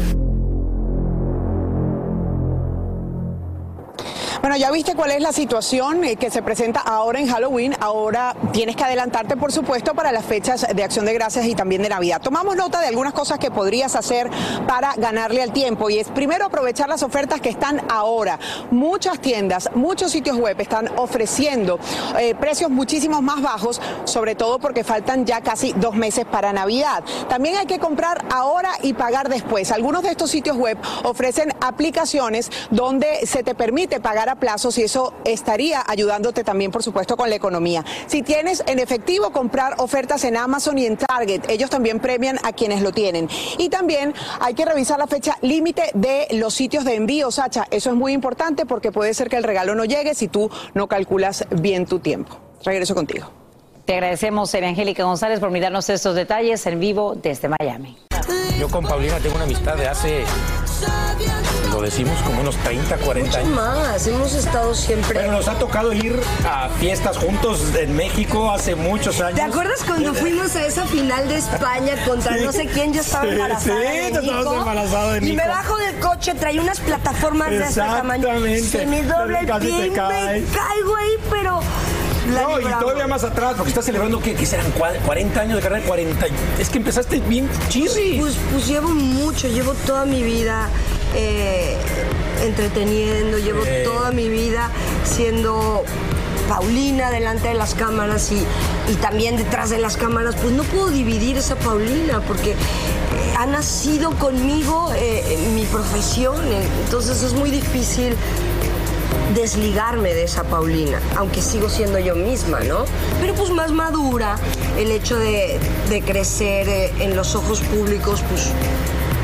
Bueno, ya viste cuál es la situación eh, que se presenta ahora en Halloween. Ahora tienes que adelantarte, por supuesto, para las fechas de Acción de Gracias y también de Navidad. Tomamos nota de algunas cosas que podrías hacer para ganarle al tiempo y es primero aprovechar las ofertas que están ahora. Muchas tiendas, muchos sitios web están ofreciendo eh, precios muchísimos más bajos, sobre todo porque faltan ya casi dos meses para Navidad. También hay que comprar ahora y pagar después. Algunos de estos sitios web ofrecen aplicaciones donde se te permite pagar a plazos y eso estaría ayudándote también, por supuesto, con la economía. Si tienes en efectivo, comprar ofertas en Amazon y en Target. Ellos también premian a quienes lo tienen. Y también hay que revisar la fecha límite de los sitios de envío, Sacha. Eso es muy importante porque puede ser que el regalo no llegue si tú no calculas bien tu tiempo. Regreso contigo. Te agradecemos, Angélica González, por mirarnos estos detalles en vivo desde Miami. Yo con Paulina tengo una amistad de hace, lo decimos, como unos 30, 40 años. más, hemos estado siempre. Bueno, nos ha tocado ir a fiestas juntos en México hace muchos años. ¿Te acuerdas cuando fuimos a esa final de España contra no sé quién? Yo estaba embarazada. sí, de Nico, embarazada de Y me Nico. bajo del coche, traía unas plataformas de este tamaño. Exactamente. Se me dobla el pie me caigo ahí, pero. la No, y todavía más atrás, porque estás celebrando que, que serán cua- 40 años de carrera, 40. y- Es que empezaste bien chirri. Pues, pues llevo mucho, llevo toda mi vida eh, entreteniendo, llevo toda mi vida siendo Paulina delante de las cámaras y, y también detrás de las cámaras, pues no puedo dividir esa Paulina porque eh, ha nacido conmigo eh, mi profesión, entonces es muy difícil desligarme de esa Paulina, aunque sigo siendo yo misma, ¿no? Pero pues más madura, el hecho de, de crecer en los ojos públicos, pues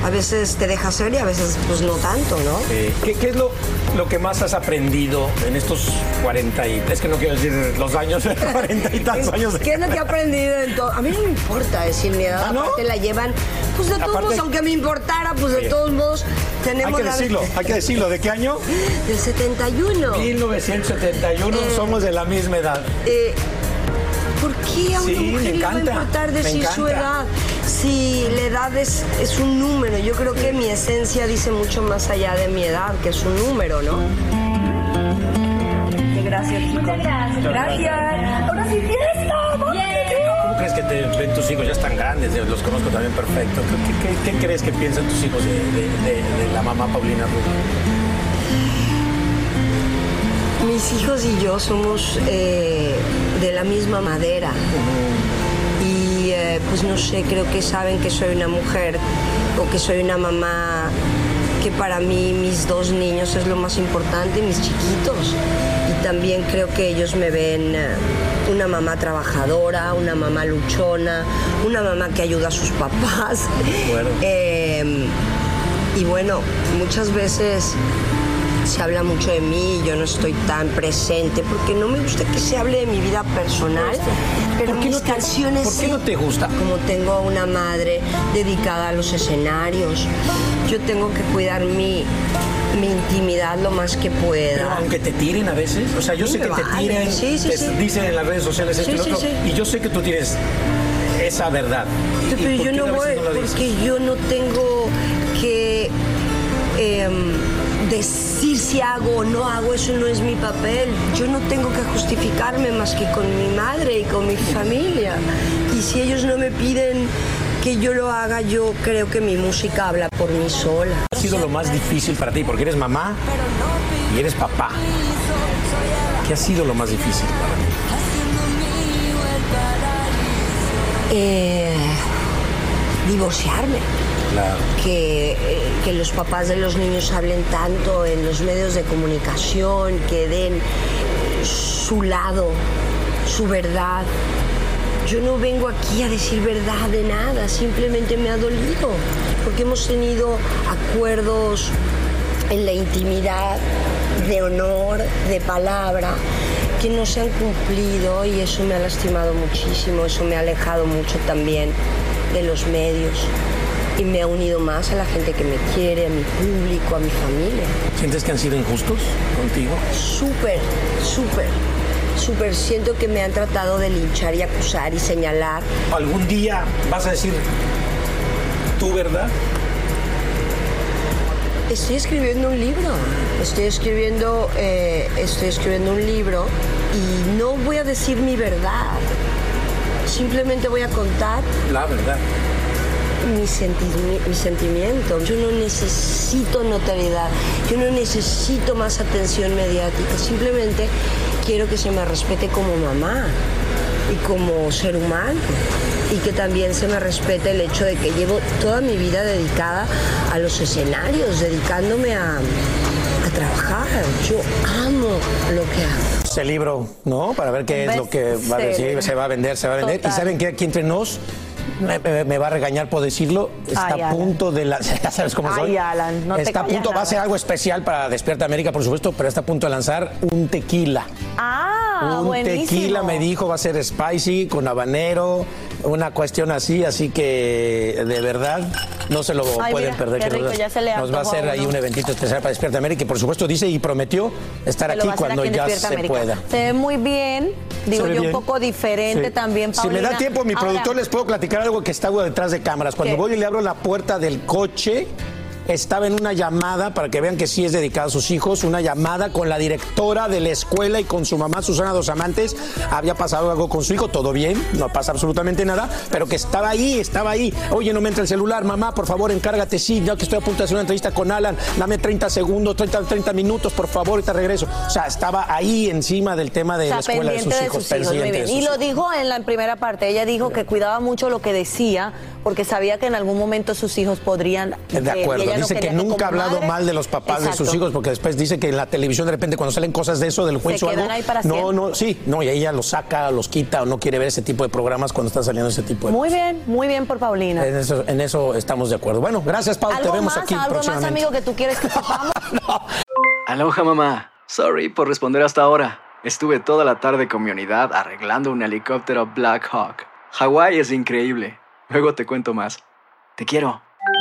a veces te deja ser y a veces pues no tanto, ¿no? Eh, ¿qué, qué es lo, lo que más has aprendido en estos 40 y... Es que no quiero decir los años, 40 y tantos años. de ¿Qué es lo que he aprendido en todo? A mí no me importa decir mi edad, ¿Ah, no? aparte la llevan, pues de todos Aparte- modos, aunque me importara, pues de todos modos tenemos Hay que la- decirlo, hay que decirlo. ¿De qué año? Del 71. 1971, Eh, somos de la misma edad. Eh, ¿Por qué a una Sí, mujer le va a importar decir su edad? Si la edad es, es un número, yo creo que mi esencia dice mucho más allá de mi edad, que es un número, ¿no? Gracias, chicos. gracias. Gracias. Ahora sí, fiesta. vamos. ¿Cómo crees que te ven tus hijos? Ya están grandes, los conozco también perfecto. ¿Qué, qué- qué crees que piensan tus hijos de, de- de- de la mamá Paulina Rubio? Mis hijos y yo somos eh, de la misma madera. Y eh, pues no sé, creo que saben que soy una mujer o que soy una mamá que para mí mis dos niños es lo más importante, mis chiquitos. Y también creo que ellos me ven eh, una mamá trabajadora, una mamá luchona, una mamá que ayuda a sus papás. Eh, y bueno, muchas veces se habla mucho de mí, yo no estoy tan presente porque no me gusta que se hable de mi vida personal, pero ¿Por qué mis no te- canciones por qué no te gusta? Como tengo una madre dedicada a los escenarios, yo tengo que cuidar mi, mi intimidad lo más que pueda. Pero aunque te tiren a veces, o sea, yo Sí, sé que te tiren, Sí, sí, te sí. dicen en las redes sociales esto y lo otro, y yo sé que tú tienes esa verdad. ¿Y- y Pero yo no a voy, no porque yo no tengo que em, decir si hago o no hago, eso no es mi papel. Yo no tengo que justificarme más que con mi madre y con mi familia. Y si ellos no me piden que yo lo haga, yo creo que mi música habla por mí sola. ha sido lo más difícil para ti? Porque eres mamá y eres papá. ¿Qué ha sido lo más difícil para ti? Eh, divorciarme. Que, eh, que los papás de los niños hablen tanto en los medios de comunicación, que den su lado, su verdad. Yo no vengo aquí a decir verdad de nada, simplemente me ha dolido, porque hemos tenido acuerdos en la intimidad, de honor, de palabra, que no se han cumplido y eso me ha lastimado muchísimo, eso me ha alejado mucho también de los medios y me ha unido más a la gente que me quiere, a mi público, a mi familia. ¿Sientes que han sido injustos contigo? Súper, súper, súper. Siento que me han tratado de linchar y acusar y señalar. ¿Algún día vas a decir tu verdad? Estoy escribiendo un libro. Estoy escribiendo, eh, estoy escribiendo un libro y no voy a decir mi verdad. Simplemente voy a contar La verdad. Mi, sentimi- mi sentimiento. Yo no necesito notoriedad, yo no necesito más atención mediática. Simplemente quiero que se me respete como mamá y como ser humano. Y que también se me respete el hecho de que llevo toda mi vida dedicada a los escenarios, dedicándome a, a trabajar. Yo amo lo que hago. Ese libro, ¿no? Para ver qué es lo que va a decir, se va a vender, se va a vender. Total. Y saben que aquí entre nos me, me- me va a regañar por decirlo. Está Ay, a punto de la. Ya sabes cómo Ay, soy. Alan, no está a punto, va a ser algo especial para Despierta América, por supuesto, pero está a punto de lanzar un tequila. Ah, un buenísimo. tequila me dijo va a ser spicy con habanero, una cuestión así, así que de verdad no se lo Ay, pueden mira, perder. qué que rico, nos, ya se le nos va a hacer ahí un eventito especial para Despierta América y por supuesto dice y prometió estar aquí cuando aquí ya se América. pueda. Se ve muy bien, digo yo, bien. un poco diferente Sí. también, Si me Paulina. da tiempo, mi Ahora, productor les puedo platicar algo que está detrás de cámaras. Cuando ¿Qué? voy y le abro la puerta del coche, estaba en una llamada, para que vean que sí es dedicada a sus hijos, una llamada con la directora de la escuela y con su mamá, Susana Dos Amantes. Había pasado algo con su hijo, todo bien, no pasa absolutamente nada, pero que estaba ahí, estaba ahí. Oye, no me entra el celular, mamá, por favor, encárgate, sí, ya que estoy a punto de hacer una entrevista con Alan, dame 30 segundos, 30, 30 minutos, por favor, y te regreso. O sea, estaba ahí encima del tema de la escuela de sus de hijos. sus hijos, muy bien. Y lo dijo en la primera parte. Ella dijo que cuidaba mucho lo que decía porque sabía que en algún momento sus hijos podrían. De eh, acuerdo, dice que nunca ha hablado madre- mal de los papás de sus hijos, porque después dice que en la televisión de repente cuando salen cosas de eso, del juicio o algo, ahí para no, siempre. no, sí, no, y ella los saca, los quita o no quiere ver ese tipo de programas cuando está saliendo ese tipo de Muy bien, muy bien por Paulina. En eso, en eso estamos de acuerdo. Bueno, gracias, Pau, te ¿Algo vemos más, aquí algo más, amigo, que tú quieres que sepamos? Aloha mamá. Sorry por responder hasta ahora. Estuve toda la tarde con mi unidad arreglando un helicóptero Black Hawk. Hawái es increíble. Luego te cuento más. Te quiero.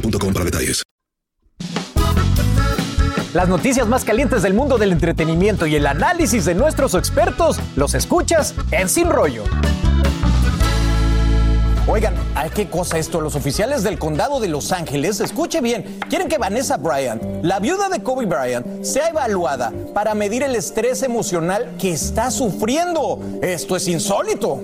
detalles. Las noticias más calientes del mundo del entretenimiento y el análisis de nuestros expertos los escuchas en Sin Rollo. Oigan, ¿a qué cosa esto? Los oficiales del condado de Los Ángeles, escuche bien, quieren que Vanessa Bryant, la viuda de Kobe Bryant, sea evaluada para medir el estrés emocional que está sufriendo. Esto es insólito.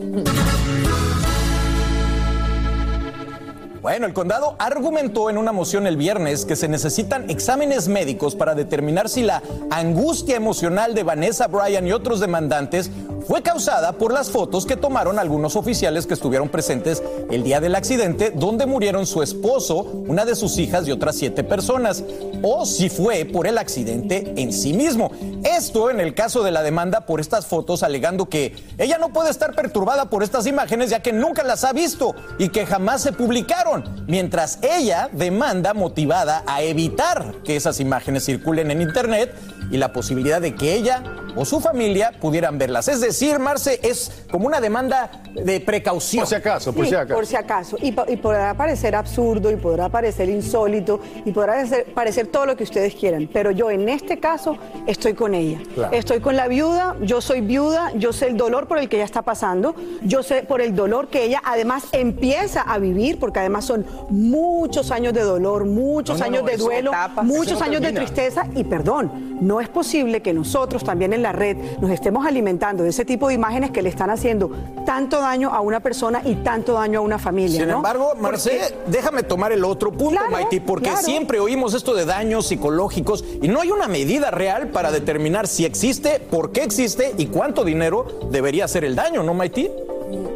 Bueno, el condado argumentó en una moción el viernes que se necesitan exámenes médicos para determinar si la angustia emocional de Vanessa Bryan y otros demandantes fue causada por las fotos que tomaron algunos oficiales que estuvieron presentes el día del accidente donde murieron su esposo, una de sus hijas y otras siete personas, o si fue por el accidente en sí mismo. Esto en el caso de la demanda por estas fotos alegando que ella no puede estar perturbada por estas imágenes ya que nunca las ha visto y que jamás se publicaron, mientras ella demanda motivada a evitar que esas imágenes circulen en internet y la posibilidad de que ella o su familia pudieran verlas. Es decir, Marce, es como una demanda de precaución. Por si acaso, por Sí, si acaso. por si acaso. Y, po- y podrá parecer absurdo y podrá parecer insólito y podrá parecer, parecer todo lo que ustedes quieran. Pero yo en este caso estoy con ella. Claro. Estoy con la viuda, yo soy viuda, yo sé el dolor por el que ella está pasando, yo sé por el dolor que ella además empieza a vivir, porque además son muchos años de dolor, muchos No, no, años no, de duelo, etapas. muchos años de tristeza y perdón, no es posible que nosotros también en la red nos estemos alimentando de ese tipo de imágenes que le están haciendo tanto daño a una persona y tanto daño a una familia. Sin ¿no? embargo, Marcé, déjame tomar el otro punto, Maite, porque claro. siempre oímos esto de daños psicológicos y no hay una medida real para determinar si existe, por qué existe y cuánto dinero debería ser el daño, ¿no, Maite?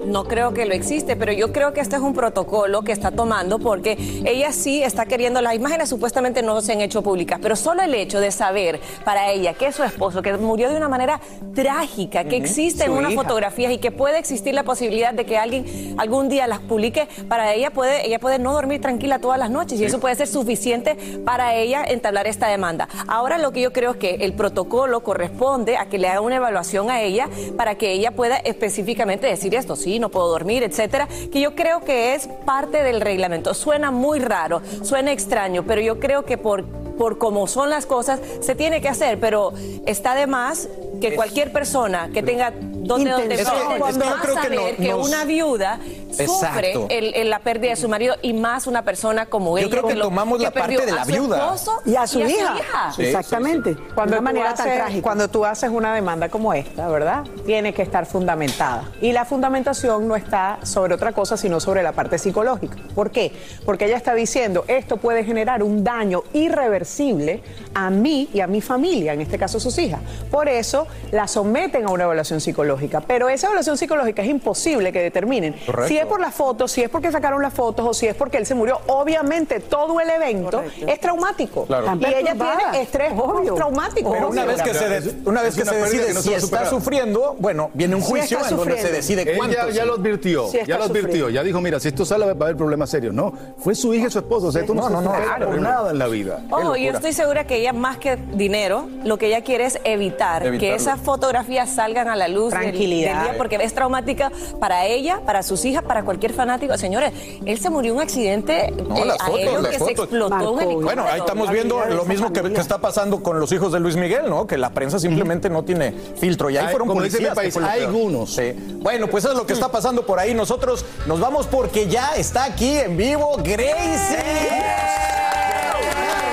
No creo que lo existe, pero yo creo que este es un protocolo que está tomando porque ella sí está queriendo, las imágenes supuestamente no se han hecho públicas, pero solo el hecho de saber para ella que es su esposo, que murió de una manera trágica, que Ujú. existen Su unas hija. fotografías y que puede existir la posibilidad de que alguien algún día las publique, para ella puede, ella puede no dormir tranquila todas las noches y eso puede ser suficiente para ella entablar esta demanda. Ahora lo que yo creo es que el protocolo corresponde a que le haga una evaluación a ella para que ella pueda específicamente decir esto, sí, no puedo dormir, etcétera, que yo creo que es parte del reglamento. Suena muy raro, suena extraño, pero yo creo que por por cómo son las cosas, se tiene que hacer, pero está de más que cualquier persona que tenga dos dedos de Intención. frente Es que- yo va a que saber no- que nos- una viuda sufre Exacto. el- el- la pérdida de su marido y más una persona como ella. creo que lo- tomamos la perdió parte de la a su viuda. Y a su hija. Sí, Exactamente. Cuando de una manera tan trágica. Cuando tú haces una demanda como esta, ¿verdad? Tiene que estar fundamentada. Y la fundamentación no está sobre otra cosa, sino sobre la parte psicológica. ¿Por qué? Porque ella está diciendo, esto puede generar un daño irreversible a mí y a mi familia, en este caso sus hijas. Por eso la someten a una evaluación psicológica. Pero esa evaluación psicológica es imposible que determinen Correcto. si es por las fotos, si es porque sacaron las fotos o si es porque él se murió. Obviamente todo el evento es traumático. Claro. Y ella tiene estrés traumático. Pero una vez que se, de- una vez Es que una se pérdida decide que no se si está sufriendo, bueno, viene un Sí juicio está en donde se decide cuánto. Ella ya lo advirtió, Sí ya lo advirtió, sufriendo. ya dijo, mira, si esto sale va a haber problemas serios. No, fue su hija y su esposo, o sea, esto no, No, no, se no, claro, nada en la vida. Ojo, yo estoy segura que ella más que dinero, lo que ella quiere es evitar que esas fotografías salgan a la luz del- Tranquilidad. del día porque es traumática para ella, para sus hijas, para cualquier fanático. Señores, él se murió en un accidente No, eh, las fotos, aéreo las que se fotos. explotó un helicóptero. Bueno, ahí estamos viendo lo mismo que, que está pasando con los hijos de Luis Miguel, ¿no? Que la prensa simplemente no tiene filtro. Y ahí Hay- fueron como dice mi policías. país, hay algunos. Sí. Bueno, pues eso es lo que está pasando por ahí. Nosotros nos vamos porque ya está aquí en vivo Gracie.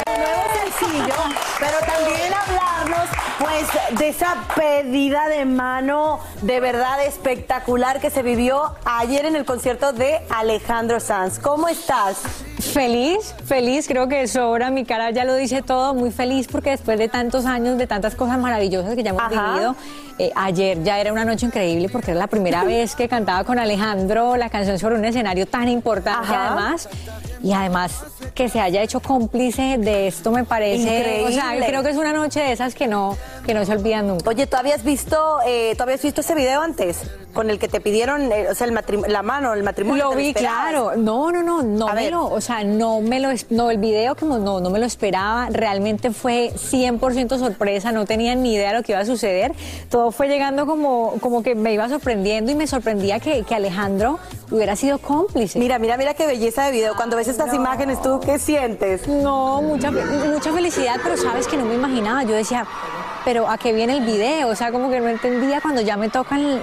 nuevo sencillo, pero también hablarnos pues de esa pedida de mano de verdad espectacular que se vivió ayer en el concierto de Alejandro Sanz. ¿Cómo estás? Feliz, feliz, creo que sobra, mi cara ya lo dice todo, muy feliz porque después de tantos años, de tantas cosas maravillosas que ya hemos Ajá. vivido, eh, ayer ya era una noche increíble porque era la primera vez que cantaba con Alejandro la canción sobre un escenario tan importante Ajá. además. Y además que se haya hecho cómplice de esto me parece, o sea, creo que es una noche de esas que no, que no se olvidan nunca. Oye, ¿tú habías visto, eh, ¿tú habías visto ese video antes? Con el que te pidieron, eh, o sea, el la mano, el matrimonio. Lo ¿te vi, esperabas? claro. No, no, no, no A me ver. lo, o sea, no me lo, no, el video como no, no me lo esperaba. Realmente fue 100% sorpresa, no tenía ni idea de lo que iba a suceder. Todo fue llegando como, como que me iba sorprendiendo y me sorprendía que, que Alejandro hubiera sido cómplice. Mira, mira, mira qué belleza de video. Cuando ves estas imágenes, ¿tú qué sientes? No, mucha, mucha felicidad, pero sabes que no me imaginaba. Yo decía, pero ¿a qué viene el video? O sea, como que no entendía cuando ya me tocan el,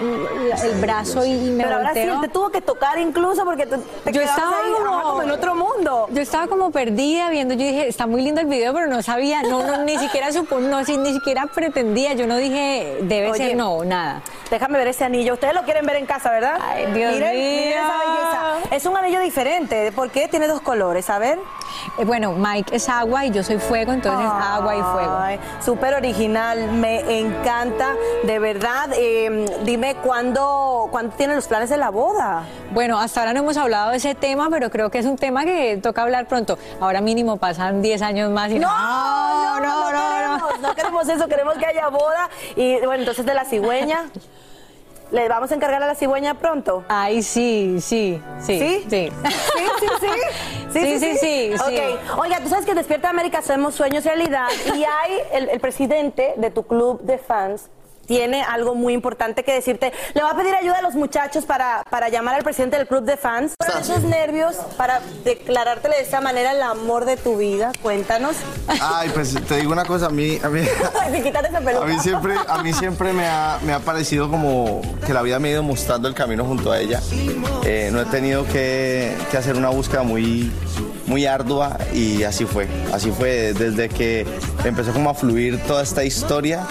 el brazo y, y me Pero ahora sí, volteo. él te tuvo que tocar incluso porque te, te yo estaba ahí, como, ajá, como en otro mundo. Yo estaba como perdida viendo, yo dije, está muy lindo el video, pero no sabía, no, no ni siquiera supo, no, si- ni siquiera pretendía, yo no dije, debe Oye, ser, no, nada. Déjame ver ese anillo. Ustedes lo quieren ver en casa, ¿verdad? Ay, Dios miren, mío. miren esa belleza. Es un anillo diferente. ¿Por qué? Tiene dos colores. A ver. Eh, bueno, Mike es agua y yo soy fuego, entonces agua y fuego. Súper original, me encanta, de verdad. Eh, dime, ¿cuándo, ¿cuándo tienen los planes de la boda? Bueno, hasta ahora no hemos hablado de ese tema, pero creo que es un tema que toca hablar pronto. Ahora mínimo pasan 10 años más y No, no, no, no, queremos, no queremos eso, queremos que haya boda. Y bueno, entonces de la cigüeña. ¿Le vamos a encargar a la cigüeña pronto? Ay, sí, sí, sí. ¿Sí? Sí. Sí, sí, sí. Sí, sí, sí, sí. Ok. Oiga, tú sabes que en Despierta América hacemos sueños realidad y hay el, el presidente de tu club de fans tiene algo muy importante que decirte. Le va a pedir ayuda a los muchachos para, para llamar al presidente del club de fans. Por esos nervios, para declarártele de esa manera el amor de tu vida. Cuéntanos. Ay, pues te digo una cosa, a mí, a mí, a mí siempre, a mí siempre me, ha, me ha parecido como que la vida me ha ido mostrando el camino junto a ella. Eh, no he tenido que, que hacer una búsqueda muy, muy ardua y así fue. Así fue desde que empezó como a fluir toda esta historia.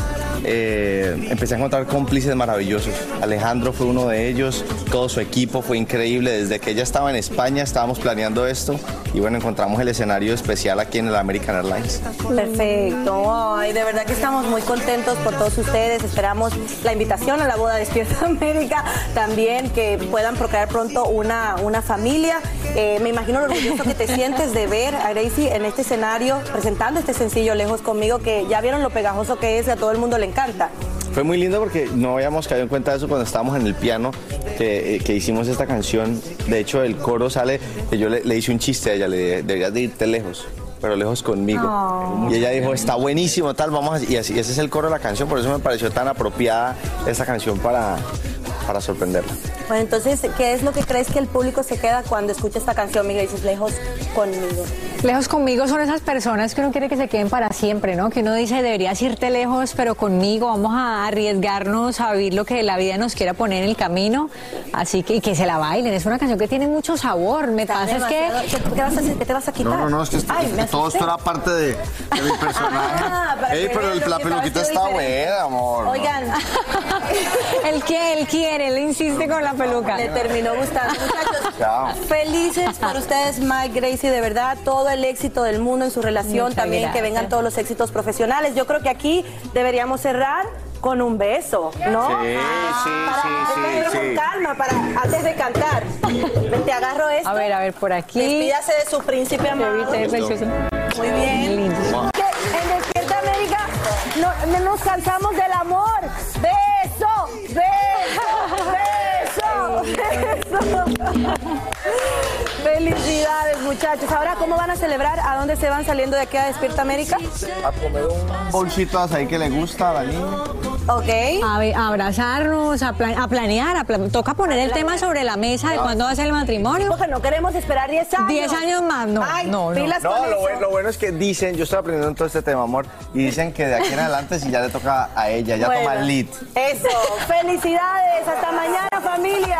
eh, empecé a encontrar cómplices maravillosos. Alejandro fue uno de ellos, todo su equipo fue increíble. Desde que ella estaba en España estábamos planeando esto y bueno, encontramos el escenario especial aquí en el American Airlines. Perfecto. Ay, de verdad que estamos muy contentos por todos ustedes. Esperamos la invitación a la boda Despierta América. También que puedan procrear pronto una, una familia. Eh, me imagino lo orgulloso que te sientes de ver a Gracie en este escenario presentando este sencillo Lejos conmigo, que ya vieron lo pegajoso que es y a todo el mundo le encanta. Fue muy lindo porque no habíamos caído en cuenta de eso cuando estábamos en el piano, que, eh, que hicimos esta canción. De hecho, el coro sale, que yo le, le hice un chiste a ella, le dije, deberías de irte lejos, pero lejos conmigo. Oh. Y ella dijo, está buenísimo, tal, vamos a... Y así, ese es el coro de la canción, por eso me pareció tan apropiada esta canción para, para sorprenderla. Bueno, entonces, ¿qué es lo que crees que el público se queda cuando escucha esta canción, Miguel? Dices, Lejos conmigo. Lejos conmigo son esas personas que uno quiere que se queden para siempre, ¿no? Que uno dice, deberías irte lejos, pero conmigo vamos a arriesgarnos a vivir lo que la vida nos quiera poner en el camino. Así que, y que se la bailen. Es una canción que tiene mucho sabor. Me pasa es que... ¿Qué, qué vas a te vas a quitar? No, no, no, es que, Ay, me todo esto era parte de, de mi personaje. Ah, Ey, que pero el- la que peluquita está buena, amor. Oigan, Él quiere, él quiere, él insiste con la peluca. le terminó gustando. Muchachos, Chao. felices por ustedes, Mike, Gracie, de verdad, todo el éxito del mundo en su relación, Muchas también que vengan todos los éxitos profesionales. Yo creo que aquí deberíamos cerrar con un beso, ¿no? Sí, sí, Para- sí, sí. Con calma, para antes de cantar. Te agarro esto. A ver, a ver, por aquí. Despídase de su príncipe amado. Muy bien. Lindo. En Despierta América no, no nos cansamos del amor. Beso, beso, beso, beso. Felicidades, muchachos. Ahora, ¿cómo van a celebrar? ¿A dónde se van saliendo de aquí a Despierta América? A comer un bolsito de azaí que le gusta a la niña. Ok. A, ver, a abrazarnos, a, pla- a planear, a pla- toca poner el tema sobre la mesa de cuándo va a ser el matrimonio. Porque no queremos esperar 10 años. 10 años más, no, Ay, no, no. pilas con No, lo eso. bueno, lo bueno es que dicen, yo estoy aprendiendo todo este tema, amor, y dicen que de aquí en adelante si ya le toca a ella, ya Bueno, toma el lead. Eso. Felicidades. Hasta mañana, familia.